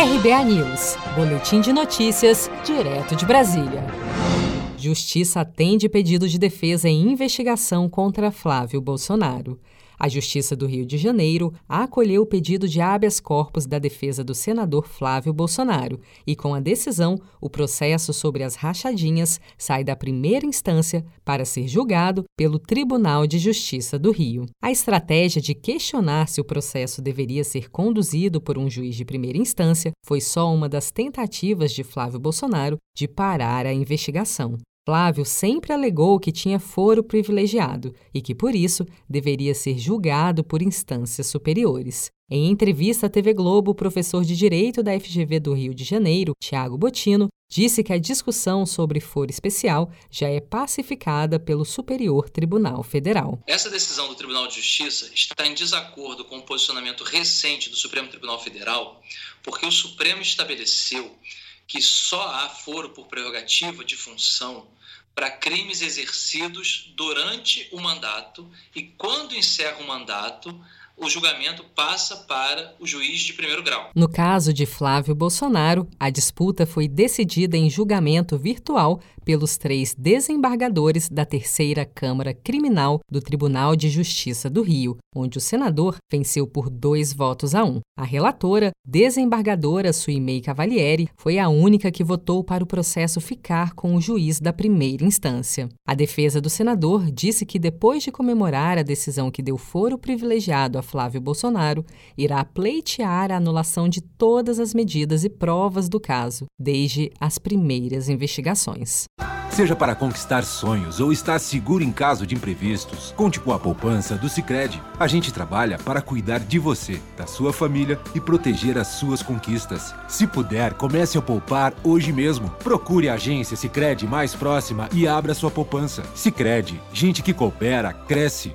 RBA News, Boletim de Notícias, direto de Brasília. Justiça atende pedido de defesa em investigação contra Flávio Bolsonaro. A Justiça do Rio de Janeiro acolheu o pedido de habeas corpus da defesa do senador Flávio Bolsonaro e, com a decisão, o processo sobre as rachadinhas sai da primeira instância para ser julgado pelo Tribunal de Justiça do Rio. A estratégia de questionar se o processo deveria ser conduzido por um juiz de primeira instância foi só uma das tentativas de Flávio Bolsonaro de parar a investigação. Flávio sempre alegou que tinha foro privilegiado e que, por isso, deveria ser julgado por instâncias superiores. Em entrevista à TV Globo, o professor de Direito da FGV do Rio de Janeiro, Tiago Botino, disse que a discussão sobre foro especial já é pacificada pelo Superior Tribunal Federal. Essa decisão do Tribunal de Justiça está em desacordo com o posicionamento recente do Supremo Tribunal Federal, porque o Supremo estabeleceu que só há foro por prerrogativa de função para crimes exercidos durante o mandato e quando encerra o mandato, o julgamento passa para o juiz de primeiro grau. No caso de Flávio Bolsonaro, a disputa foi decidida em julgamento virtual pelos três desembargadores da Terceira Câmara Criminal do Tribunal de Justiça do Rio, onde o senador venceu por dois votos a um. A relatora, desembargadora Suimei Cavalieri, foi a única que votou para o processo ficar com o juiz da primeira instância. A defesa do senador disse que depois de comemorar a decisão que deu foro privilegiado a Flávio Bolsonaro, irá pleitear a anulação de todas as medidas e provas do caso, desde as primeiras investigações. Seja para conquistar sonhos ou estar seguro em caso de imprevistos, conte com a poupança do Sicredi. A gente trabalha para cuidar de você, da sua família e proteger as suas conquistas. Se puder, comece a poupar hoje mesmo. Procure a agência Sicredi mais próxima e abra sua poupança. Sicredi, gente que coopera cresce